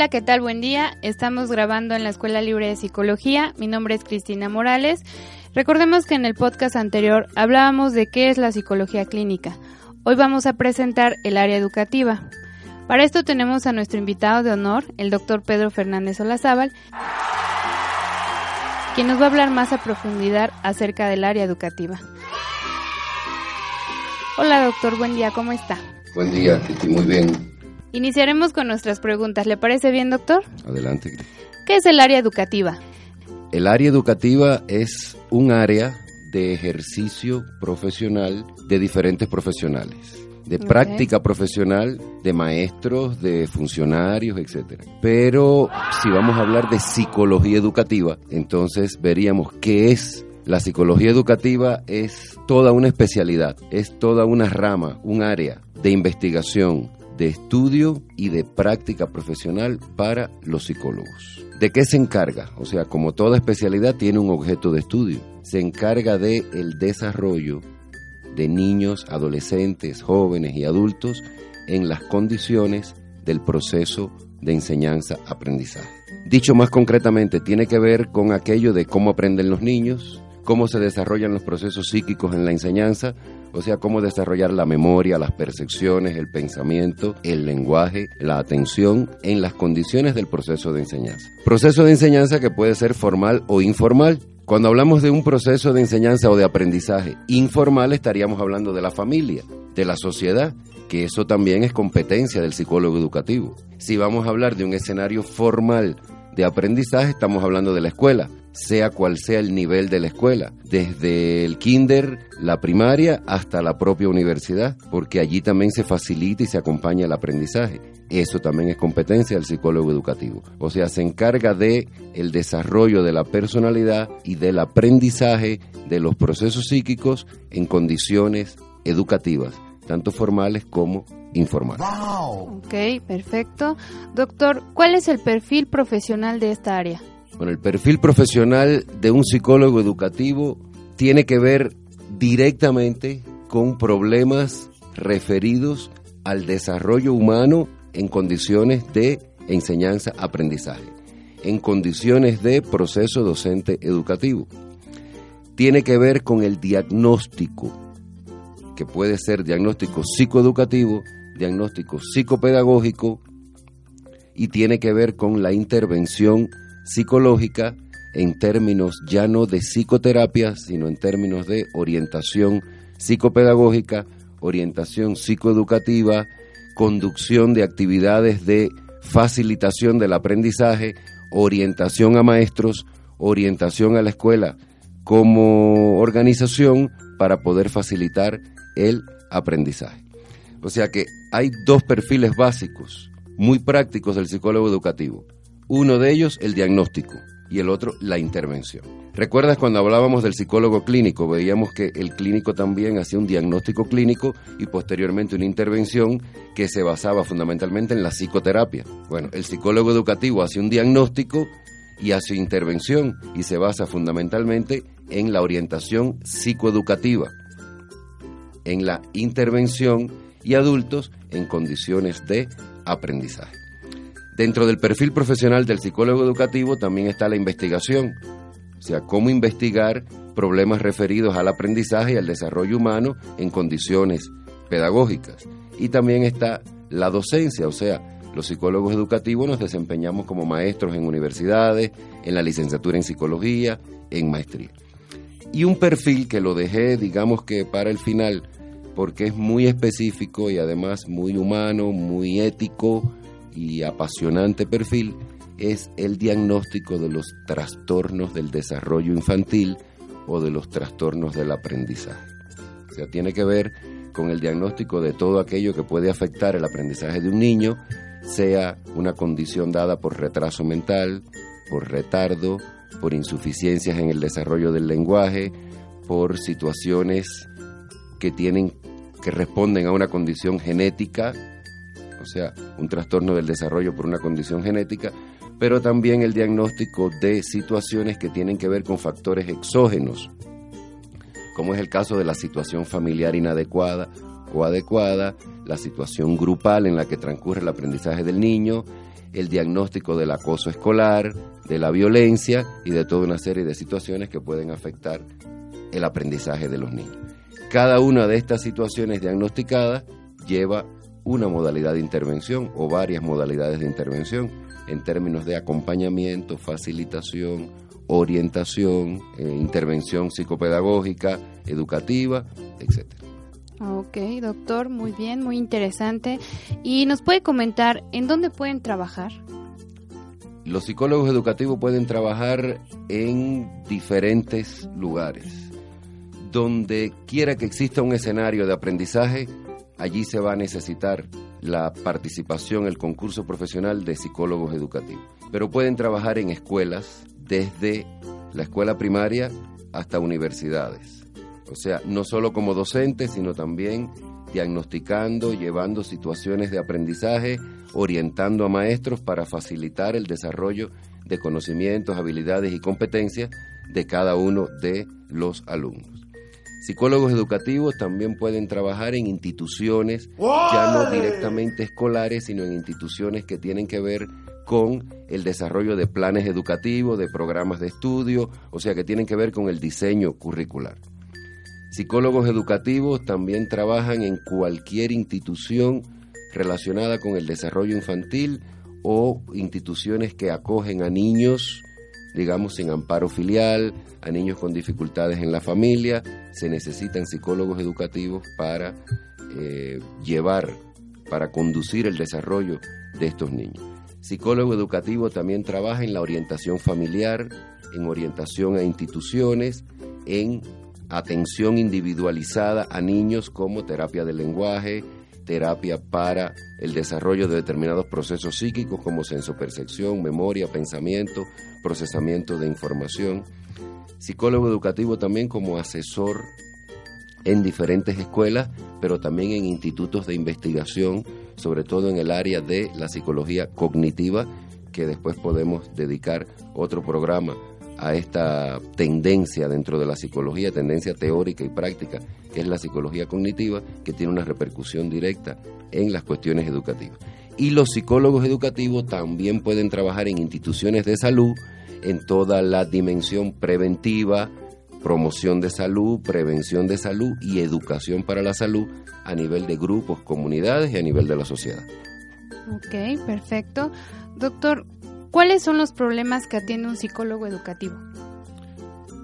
Hola, ¿qué tal? Buen día. Estamos grabando en la Escuela Libre de Psicología. Mi nombre es Cristina Morales. Recordemos que en el podcast anterior hablábamos de qué es la psicología clínica. Hoy vamos a presentar el área educativa. Para esto tenemos a nuestro invitado de honor, el doctor Pedro Fernández Olazábal, quien nos va a hablar más a profundidad acerca del área educativa. Hola doctor, buen día, ¿cómo está? Buen día, estoy muy bien. Iniciaremos con nuestras preguntas. ¿Le parece bien, doctor? Adelante. ¿Qué es el área educativa? El área educativa es un área de ejercicio profesional de diferentes profesionales, de práctica profesional, de maestros, de funcionarios, etcétera. Pero si vamos a hablar de psicología educativa, entonces veríamos qué es la psicología educativa es toda una especialidad, es toda una rama, un área de investigación, de estudio y de práctica profesional para los psicólogos. ¿De qué se encarga? O sea, como toda especialidad tiene un objeto de estudio. Se encarga de el desarrollo de niños, adolescentes, jóvenes y adultos en las condiciones del proceso de enseñanza-aprendizaje. Dicho más concretamente, tiene que ver con aquello de cómo aprenden los niños, cómo se desarrollan los procesos psíquicos en la enseñanza, o sea, cómo desarrollar la memoria, las percepciones, el pensamiento, el lenguaje, la atención en las condiciones del proceso de enseñanza. Proceso de enseñanza que puede ser formal o informal. Cuando hablamos de un proceso de enseñanza o de aprendizaje informal estaríamos hablando de la familia, de la sociedad, que eso también es competencia del psicólogo educativo. Si vamos a hablar de un escenario formal de aprendizaje, estamos hablando de la escuela, sea cual sea el nivel de la escuela, desde el kinder, la primaria, hasta la propia universidad, porque allí también se facilita y se acompaña el aprendizaje. Eso también es competencia del psicólogo educativo. O sea, se encarga de el desarrollo de la personalidad y del aprendizaje de los procesos psíquicos en condiciones educativas, tanto formales como informales. Ok, perfecto. Doctor, ¿cuál es el perfil profesional de esta área? Bueno, el perfil profesional de un psicólogo educativo tiene que ver directamente con problemas referidos al desarrollo humano en condiciones de enseñanza-aprendizaje, en condiciones de proceso docente educativo. Tiene que ver con el diagnóstico, que puede ser diagnóstico psicoeducativo, diagnóstico psicopedagógico, y tiene que ver con la intervención psicológica en términos ya no de psicoterapia, sino en términos de orientación psicopedagógica, orientación psicoeducativa, conducción de actividades de facilitación del aprendizaje, orientación a maestros, orientación a la escuela como organización para poder facilitar el aprendizaje. O sea que hay dos perfiles básicos, muy prácticos del psicólogo educativo. Uno de ellos, el diagnóstico, y el otro, la intervención. ¿Recuerdas cuando hablábamos del psicólogo clínico? Veíamos que el clínico también hacía un diagnóstico clínico y posteriormente una intervención que se basaba fundamentalmente en la psicoterapia. Bueno, el psicólogo educativo hace un diagnóstico y hace intervención y se basa fundamentalmente en la orientación psicoeducativa, en la intervención y adultos en condiciones de aprendizaje. Dentro del perfil profesional del psicólogo educativo también está la investigación, o sea, cómo investigar problemas referidos al aprendizaje y al desarrollo humano en condiciones pedagógicas. Y también está la docencia, o sea, los psicólogos educativos nos desempeñamos como maestros en universidades, en la licenciatura en psicología, en maestría. Y un perfil que lo dejé, digamos que para el final, porque es muy específico y además muy humano, muy ético, y apasionante perfil es el diagnóstico de los trastornos del desarrollo infantil o de los trastornos del aprendizaje. O sea, tiene que ver con el diagnóstico de todo aquello que puede afectar el aprendizaje de un niño, sea una condición dada por retraso mental, por retardo, por insuficiencias en el desarrollo del lenguaje, por situaciones que tienen que responden a una condición genética o sea, un trastorno del desarrollo por una condición genética, pero también el diagnóstico de situaciones que tienen que ver con factores exógenos, como es el caso de la situación familiar inadecuada o adecuada, la situación grupal en la que transcurre el aprendizaje del niño, el diagnóstico del acoso escolar, de la violencia y de toda una serie de situaciones que pueden afectar el aprendizaje de los niños. Cada una de estas situaciones diagnosticadas lleva una modalidad de intervención o varias modalidades de intervención en términos de acompañamiento, facilitación, orientación, eh, intervención psicopedagógica, educativa, etc. Ok, doctor, muy bien, muy interesante. ¿Y nos puede comentar en dónde pueden trabajar? Los psicólogos educativos pueden trabajar en diferentes lugares donde quiera que exista un escenario de aprendizaje, allí se va a necesitar la participación, el concurso profesional de psicólogos educativos. Pero pueden trabajar en escuelas, desde la escuela primaria hasta universidades. O sea, no solo como docentes, sino también diagnosticando, llevando situaciones de aprendizaje, orientando a maestros para facilitar el desarrollo de conocimientos, habilidades y competencias de cada uno de los alumnos. Psicólogos educativos también pueden trabajar en instituciones, ya no directamente escolares, sino en instituciones que tienen que ver con el desarrollo de planes educativos, de programas de estudio, o sea, que tienen que ver con el diseño curricular. Psicólogos educativos también trabajan en cualquier institución relacionada con el desarrollo infantil o instituciones que acogen a niños digamos, sin amparo filial, a niños con dificultades en la familia. Se necesitan psicólogos educativos para eh, llevar, para conducir el desarrollo de estos niños. Psicólogo educativo también trabaja en la orientación familiar, en orientación a instituciones, en atención individualizada a niños como terapia del lenguaje, terapia para el desarrollo de determinados procesos psíquicos como sensopercepción, memoria, pensamiento, procesamiento de información. Psicólogo educativo también como asesor en diferentes escuelas, pero también en institutos de investigación, sobre todo en el área de la psicología cognitiva, que después podemos dedicar otro programa a esta tendencia dentro de la psicología, tendencia teórica y práctica, que es la psicología cognitiva, que tiene una repercusión directa en las cuestiones educativas. Y los psicólogos educativos también pueden trabajar en instituciones de salud en toda la dimensión preventiva, promoción de salud, prevención de salud y educación para la salud a nivel de grupos, comunidades y a nivel de la sociedad. Ok, perfecto. Doctor, ¿Cuáles son los problemas que atiende un psicólogo educativo?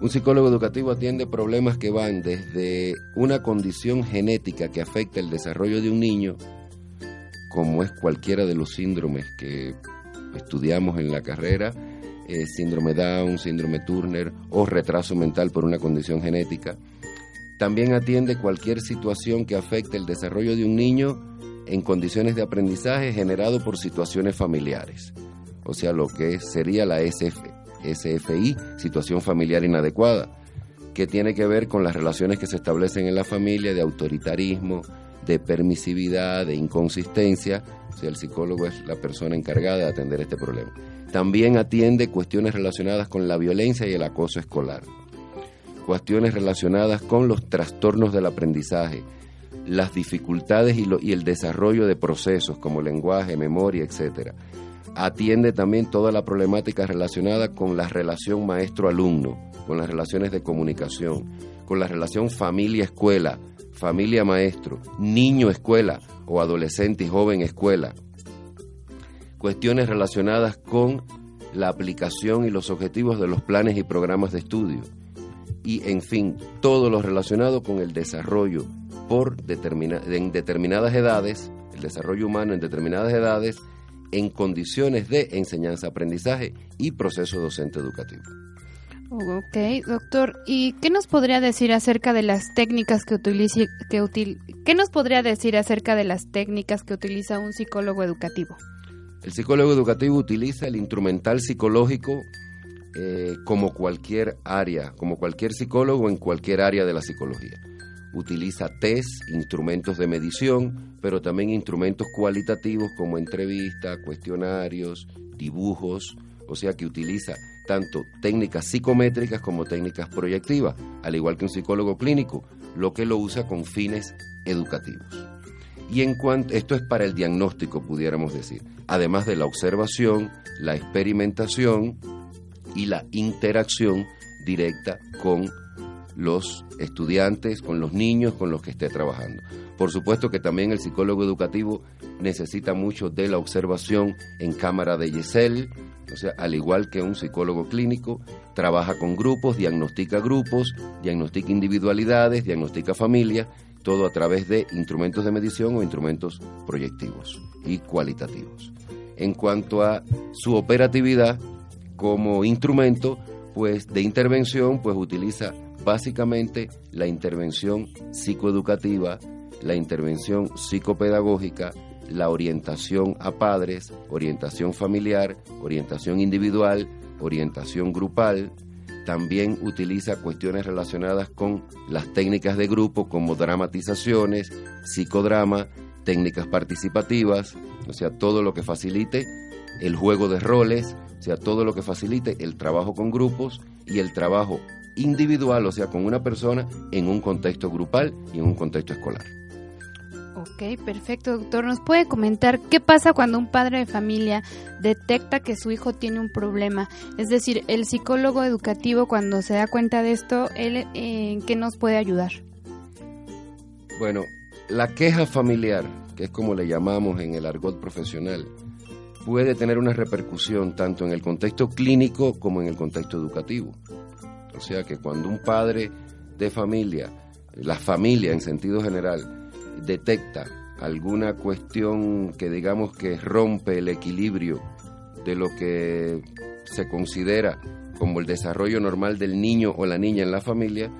Un psicólogo educativo atiende problemas que van desde una condición genética que afecta el desarrollo de un niño, como es cualquiera de los síndromes que estudiamos en la carrera, eh, síndrome Down, síndrome Turner o retraso mental por una condición genética. También atiende cualquier situación que afecte el desarrollo de un niño en condiciones de aprendizaje generado por situaciones familiares o sea, lo que sería la SF, SFI, situación familiar inadecuada, que tiene que ver con las relaciones que se establecen en la familia de autoritarismo, de permisividad, de inconsistencia. O sea, el psicólogo es la persona encargada de atender este problema. También atiende cuestiones relacionadas con la violencia y el acoso escolar, cuestiones relacionadas con los trastornos del aprendizaje, las dificultades y, el desarrollo de procesos como lenguaje, memoria, etcétera atiende también toda la problemática relacionada con la relación maestro-alumno, con las relaciones de comunicación, con la relación familia-escuela, familia-maestro, niño-escuela o adolescente y joven escuela. Cuestiones relacionadas con la aplicación y los objetivos de los planes y programas de estudio. Y, en fin, todo lo relacionado con el desarrollo por en determinadas edades, el desarrollo humano en determinadas edades, en condiciones de enseñanza-aprendizaje y proceso docente educativo. Ok, doctor, ¿y qué nos podría decir acerca de las técnicas que utiliza, que util, qué nos podría decir acerca de las técnicas que utiliza un psicólogo educativo? El psicólogo educativo utiliza el instrumental psicológico eh, como cualquier área, como cualquier psicólogo en cualquier área de la psicología utiliza test, instrumentos de medición, pero también instrumentos cualitativos como entrevistas, cuestionarios, dibujos, o sea que utiliza tanto técnicas psicométricas como técnicas proyectivas, al igual que un psicólogo clínico, lo que lo usa con fines educativos. Y en cuanto esto es para el diagnóstico, pudiéramos decir, además de la observación, la experimentación y la interacción directa con los estudiantes, con los niños con los que esté trabajando. Por supuesto que también el psicólogo educativo necesita mucho de la observación en cámara de Yesel, o sea, al igual que un psicólogo clínico, trabaja con grupos, diagnostica grupos, diagnostica individualidades, diagnostica familia, todo a través de instrumentos de medición o instrumentos proyectivos y cualitativos. En cuanto a su operatividad como instrumento, pues de intervención, pues utiliza básicamente la intervención psicoeducativa, la intervención psicopedagógica, la orientación a padres, orientación familiar, orientación individual, orientación grupal. También utiliza cuestiones relacionadas con las técnicas de grupo como dramatizaciones, psicodrama, técnicas participativas, o sea, todo lo que facilite el juego de roles, o sea, todo lo que facilite el trabajo con grupos y el trabajo individual, o sea, con una persona en un contexto grupal y en un contexto escolar. Ok, perfecto, doctor. ¿Nos puede comentar qué pasa cuando un padre de familia detecta que su hijo tiene un problema? Es decir, el psicólogo educativo cuando se da cuenta de esto, ¿él eh, en qué nos puede ayudar? Bueno, la queja familiar, que es como le llamamos en el argot profesional, puede tener una repercusión tanto en el contexto clínico como en el contexto educativo. O sea que cuando un padre de familia, la familia en sentido general, detecta alguna cuestión que digamos que rompe el equilibrio de lo que se considera como el desarrollo normal del niño o la niña en la familia,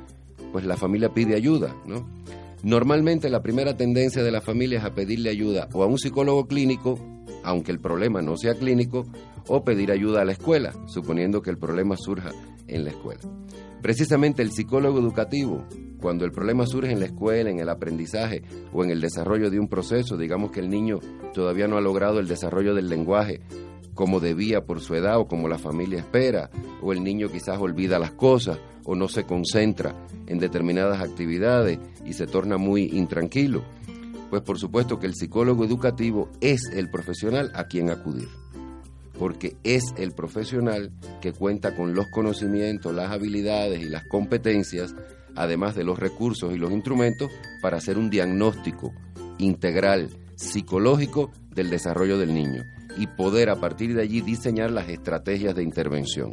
pues la familia pide ayuda, ¿no? Normalmente la primera tendencia de la familia es a pedirle ayuda o a un psicólogo clínico, aunque el problema no sea clínico, o pedir ayuda a la escuela, suponiendo que el problema surja en la escuela. Precisamente el psicólogo educativo, cuando el problema surge en la escuela, en el aprendizaje o en el desarrollo de un proceso, digamos que el niño todavía no ha logrado el desarrollo del lenguaje como debía por su edad o como la familia espera, o el niño quizás olvida las cosas o no se concentra en determinadas actividades y se torna muy intranquilo. Pues por supuesto que el psicólogo educativo es el profesional a quien acudir porque es el profesional que cuenta con los conocimientos, las habilidades y las competencias, además de los recursos y los instrumentos, para hacer un diagnóstico integral, psicológico del desarrollo del niño y poder a partir de allí diseñar las estrategias de intervención.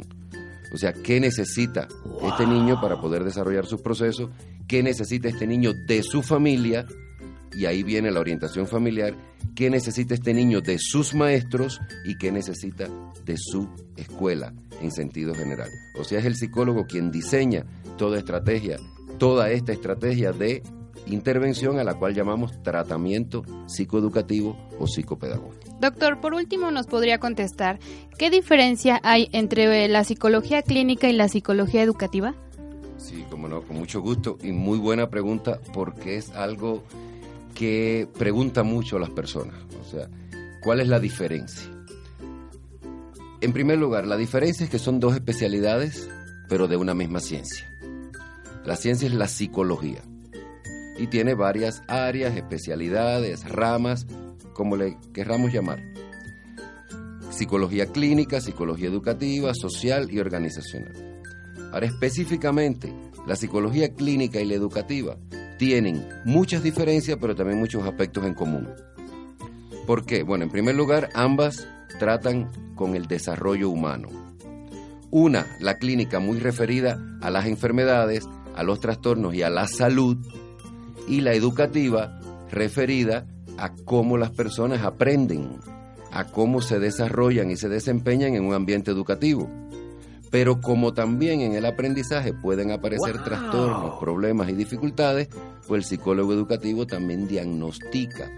O sea, ¿qué necesita este niño para poder desarrollar sus procesos? ¿Qué necesita este niño de su familia? Y ahí viene la orientación familiar qué necesita este niño de sus maestros y qué necesita de su escuela en sentido general. O sea, es el psicólogo quien diseña toda estrategia, toda esta estrategia de intervención a la cual llamamos tratamiento psicoeducativo o psicopedagógico. Doctor, por último nos podría contestar, ¿qué diferencia hay entre la psicología clínica y la psicología educativa? Sí, como no, con mucho gusto y muy buena pregunta porque es algo que pregunta mucho a las personas. O sea, ¿cuál es la diferencia? En primer lugar, la diferencia es que son dos especialidades, pero de una misma ciencia. La ciencia es la psicología y tiene varias áreas, especialidades, ramas, como le querramos llamar. Psicología clínica, psicología educativa, social y organizacional. Ahora específicamente, la psicología clínica y la educativa tienen muchas diferencias, pero también muchos aspectos en común. ¿Por qué? Bueno, en primer lugar, ambas tratan con el desarrollo humano. Una, la clínica muy referida a las enfermedades, a los trastornos y a la salud, y la educativa referida a cómo las personas aprenden, a cómo se desarrollan y se desempeñan en un ambiente educativo. Pero como también en el aprendizaje pueden aparecer trastornos, problemas y dificultades, pues el psicólogo educativo también diagnostica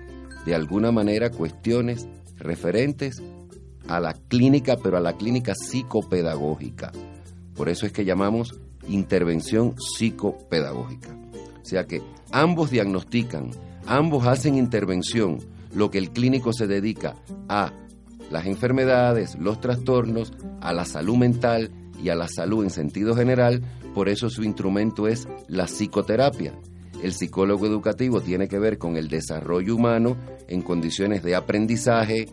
de alguna manera cuestiones referentes a la clínica, pero a la clínica psicopedagógica. Por eso es que llamamos intervención psicopedagógica. O sea que ambos diagnostican, ambos hacen intervención, lo que el clínico se dedica a las enfermedades, los trastornos, a la salud mental y a la salud en sentido general, por eso su instrumento es la psicoterapia. El psicólogo educativo tiene que ver con el desarrollo humano en condiciones de aprendizaje,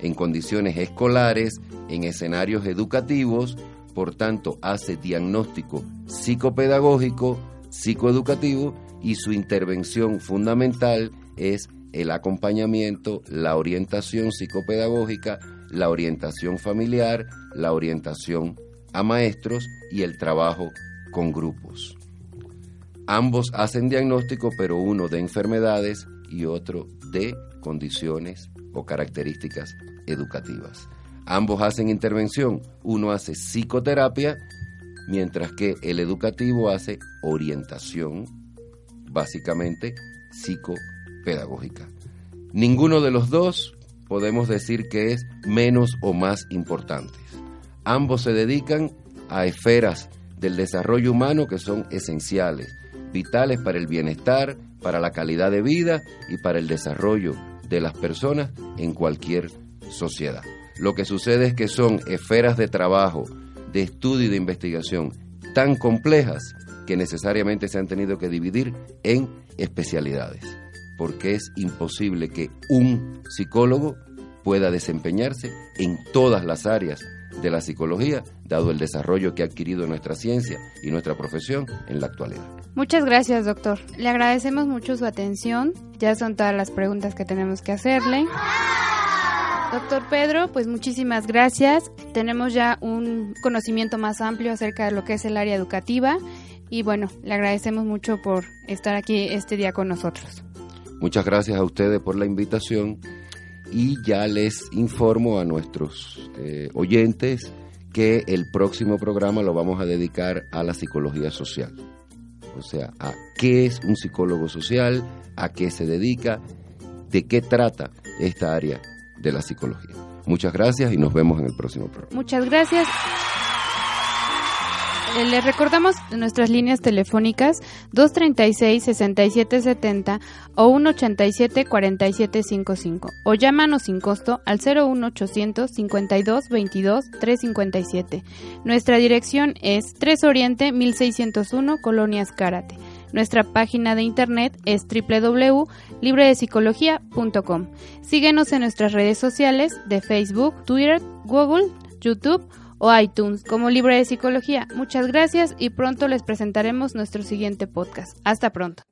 en condiciones escolares, en escenarios educativos, por tanto hace diagnóstico psicopedagógico, psicoeducativo y su intervención fundamental es el acompañamiento, la orientación psicopedagógica, la orientación familiar, la orientación a maestros y el trabajo con grupos. Ambos hacen diagnóstico, pero uno de enfermedades y otro de condiciones o características educativas. Ambos hacen intervención, uno hace psicoterapia, mientras que el educativo hace orientación, básicamente psicopedagógica. Ninguno de los dos podemos decir que es menos o más importante. Ambos se dedican a esferas del desarrollo humano que son esenciales, vitales para el bienestar, para la calidad de vida y para el desarrollo de las personas en cualquier sociedad. Lo que sucede es que son esferas de trabajo, de estudio y de investigación tan complejas que necesariamente se han tenido que dividir en especialidades, porque es imposible que un psicólogo pueda desempeñarse en todas las áreas de la psicología, dado el desarrollo que ha adquirido nuestra ciencia y nuestra profesión en la actualidad. Muchas gracias, doctor. Le agradecemos mucho su atención. Ya son todas las preguntas que tenemos que hacerle. Doctor Pedro, pues muchísimas gracias. Tenemos ya un conocimiento más amplio acerca de lo que es el área educativa y bueno, le agradecemos mucho por estar aquí este día con nosotros. Muchas gracias a ustedes por la invitación y ya les informo a nuestros eh, oyentes que el próximo programa lo vamos a dedicar a la psicología social. O sea, a qué es un psicólogo social, a qué se dedica, de qué trata esta área de la psicología. Muchas gracias y nos vemos en el próximo programa. Muchas gracias. Eh, les recordamos nuestras líneas telefónicas 236-6770 o 187-4755 o llámanos sin costo al 01800 52 22 357. Nuestra dirección es 3 Oriente 1601 Colonias Cárate. Nuestra página de internet es www.libredepsicología.com. Síguenos en nuestras redes sociales de Facebook, Twitter, Google, YouTube o iTunes como Libre de Psicología. Muchas gracias y pronto les presentaremos nuestro siguiente podcast. Hasta pronto.